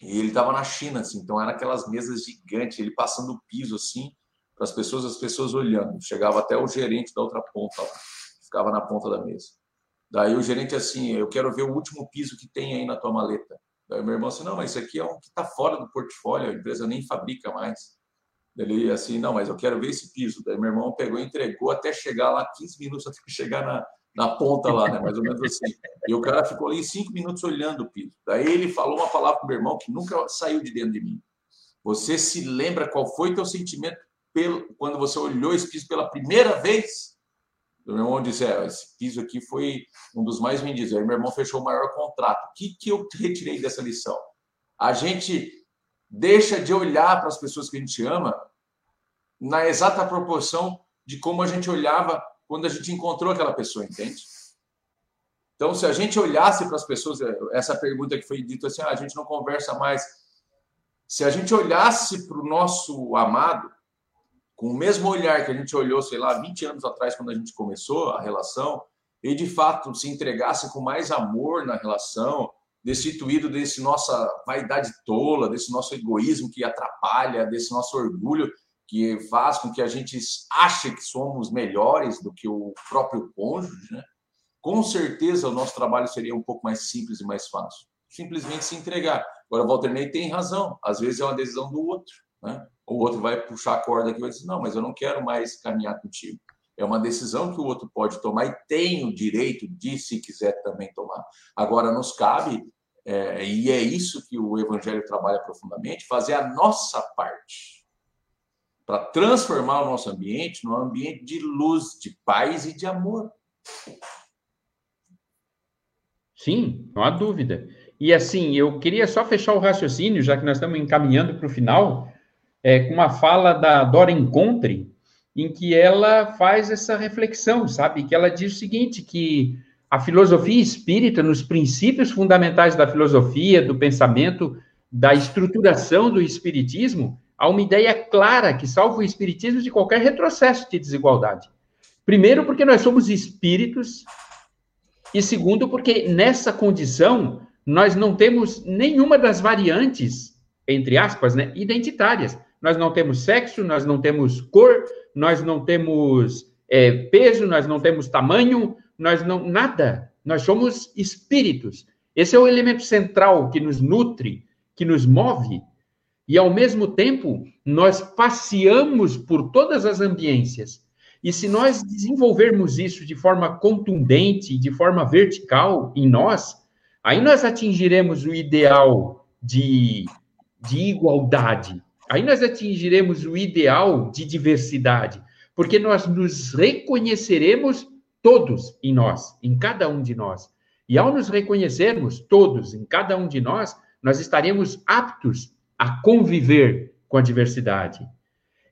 E ele estava na China, assim, então era aquelas mesas gigantes, ele passando o piso assim, para as pessoas, as pessoas olhando. Chegava até o gerente da outra ponta ficava na ponta da mesa. Daí o gerente assim, eu quero ver o último piso que tem aí na tua maleta. Daí meu irmão assim, não, mas isso aqui é um que está fora do portfólio, a empresa nem fabrica mais. Ele assim, não, mas eu quero ver esse piso. Daí meu irmão pegou e entregou até chegar lá 15 minutos até chegar na, na ponta lá, né? Mais ou menos assim. E o cara ficou ali cinco minutos olhando o piso. Daí ele falou uma palavra para o meu irmão que nunca saiu de dentro de mim. Você se lembra qual foi teu sentimento pelo, quando você olhou esse piso pela primeira vez? Meu irmão disse: é, esse piso aqui foi um dos mais vendidos. Aí meu irmão fechou o maior contrato. O que, que eu retirei dessa lição? A gente deixa de olhar para as pessoas que a gente ama na exata proporção de como a gente olhava quando a gente encontrou aquela pessoa, entende? Então, se a gente olhasse para as pessoas, essa pergunta que foi dita assim, ah, a gente não conversa mais. Se a gente olhasse para o nosso amado com o mesmo olhar que a gente olhou, sei lá, 20 anos atrás, quando a gente começou a relação, e de fato se entregasse com mais amor na relação, destituído desse nossa vaidade tola, desse nosso egoísmo que atrapalha, desse nosso orgulho que faz com que a gente ache que somos melhores do que o próprio cônjuge, né? com certeza o nosso trabalho seria um pouco mais simples e mais fácil. Simplesmente se entregar. Agora, Walter Ney tem razão. Às vezes é uma decisão do outro. Né? O outro vai puxar a corda aqui e vai dizer: não, mas eu não quero mais caminhar contigo. É uma decisão que o outro pode tomar e tem o direito de, se quiser, também tomar. Agora, nos cabe, é, e é isso que o Evangelho trabalha profundamente, fazer a nossa parte para transformar o nosso ambiente num ambiente de luz, de paz e de amor. Sim, não há dúvida. E assim, eu queria só fechar o raciocínio, já que nós estamos encaminhando para o final, é, com uma fala da Dora Encontre, em que ela faz essa reflexão, sabe? Que ela diz o seguinte, que a filosofia espírita, nos princípios fundamentais da filosofia, do pensamento, da estruturação do espiritismo, há uma ideia clara que salva o espiritismo de qualquer retrocesso de desigualdade. Primeiro, porque nós somos espíritos, e segundo, porque nessa condição nós não temos nenhuma das variantes, entre aspas, né, identitárias. Nós não temos sexo, nós não temos cor, nós não temos é, peso, nós não temos tamanho, nós não nada. Nós somos espíritos. Esse é o elemento central que nos nutre, que nos move e, ao mesmo tempo, nós passeamos por todas as ambiências. E se nós desenvolvermos isso de forma contundente, de forma vertical em nós, aí nós atingiremos o ideal de, de igualdade. Aí nós atingiremos o ideal de diversidade, porque nós nos reconheceremos todos em nós, em cada um de nós. E ao nos reconhecermos todos em cada um de nós, nós estaremos aptos a conviver com a diversidade.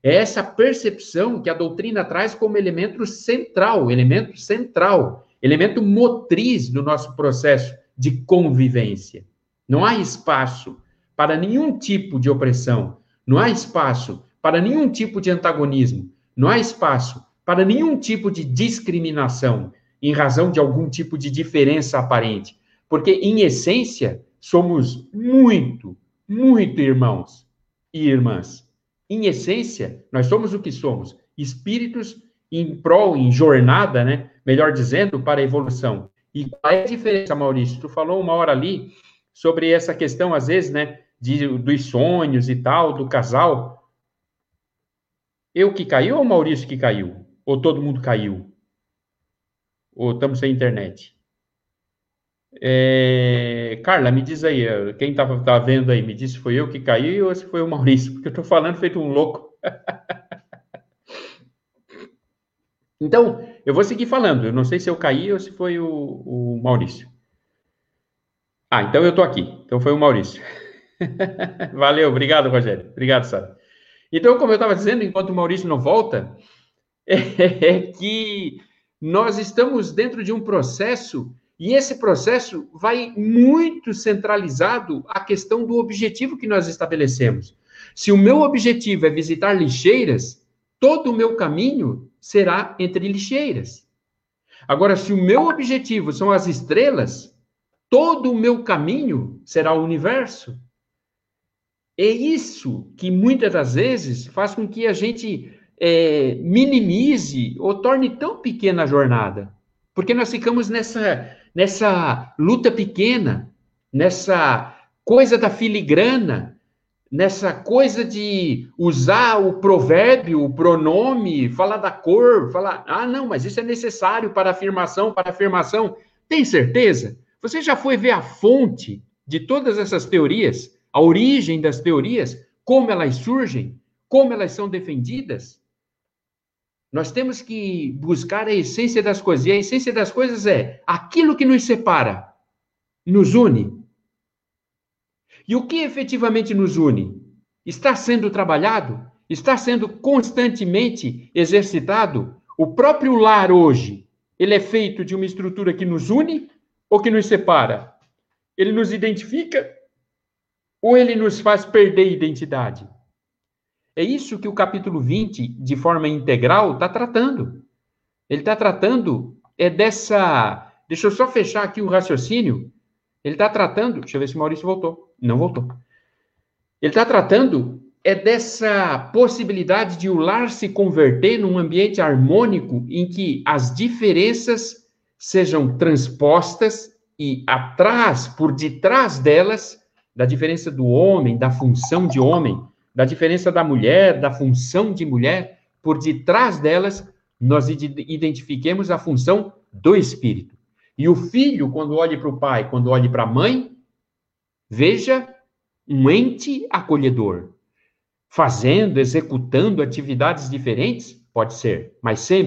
É essa percepção que a doutrina traz como elemento central, elemento central, elemento motriz do nosso processo de convivência. Não há espaço para nenhum tipo de opressão, não há espaço para nenhum tipo de antagonismo, não há espaço para nenhum tipo de discriminação em razão de algum tipo de diferença aparente, porque em essência somos muito, muito irmãos e irmãs. Em essência, nós somos o que somos, espíritos em prol, em jornada, né? Melhor dizendo, para a evolução. E qual é a diferença, Maurício? Tu falou uma hora ali sobre essa questão, às vezes, né, de, dos sonhos e tal, do casal. Eu que caiu ou Maurício que caiu? Ou todo mundo caiu? Ou estamos sem internet? É... Carla, me diz aí, quem estava tá vendo aí, me disse se foi eu que caí ou se foi o Maurício, porque eu estou falando feito um louco. então, eu vou seguir falando, eu não sei se eu caí ou se foi o, o Maurício. Ah, então eu estou aqui, então foi o Maurício. Valeu, obrigado, Rogério. Obrigado, Sara. Então, como eu estava dizendo, enquanto o Maurício não volta, é que nós estamos dentro de um processo e esse processo vai muito centralizado à questão do objetivo que nós estabelecemos. Se o meu objetivo é visitar lixeiras, todo o meu caminho será entre lixeiras. Agora, se o meu objetivo são as estrelas, todo o meu caminho será o universo. É isso que muitas das vezes faz com que a gente é, minimize ou torne tão pequena a jornada. Porque nós ficamos nessa nessa luta pequena, nessa coisa da filigrana, nessa coisa de usar o provérbio, o pronome, falar da cor, falar, ah, não, mas isso é necessário para afirmação, para afirmação. Tem certeza? Você já foi ver a fonte de todas essas teorias, a origem das teorias, como elas surgem, como elas são defendidas? Nós temos que buscar a essência das coisas. E a essência das coisas é aquilo que nos separa, nos une. E o que efetivamente nos une? Está sendo trabalhado? Está sendo constantemente exercitado? O próprio lar hoje, ele é feito de uma estrutura que nos une ou que nos separa? Ele nos identifica ou ele nos faz perder identidade? É isso que o capítulo 20, de forma integral, está tratando. Ele está tratando é dessa. Deixa eu só fechar aqui o raciocínio. Ele está tratando. Deixa eu ver se o Maurício voltou. Não voltou. Ele está tratando é dessa possibilidade de o lar se converter num ambiente harmônico em que as diferenças sejam transpostas e atrás, por detrás delas, da diferença do homem, da função de homem, da diferença da mulher, da função de mulher, por detrás delas, nós identifiquemos a função do espírito. E o filho, quando olhe para o pai, quando olhe para a mãe, veja um ente acolhedor, fazendo, executando atividades diferentes, pode ser, mas sempre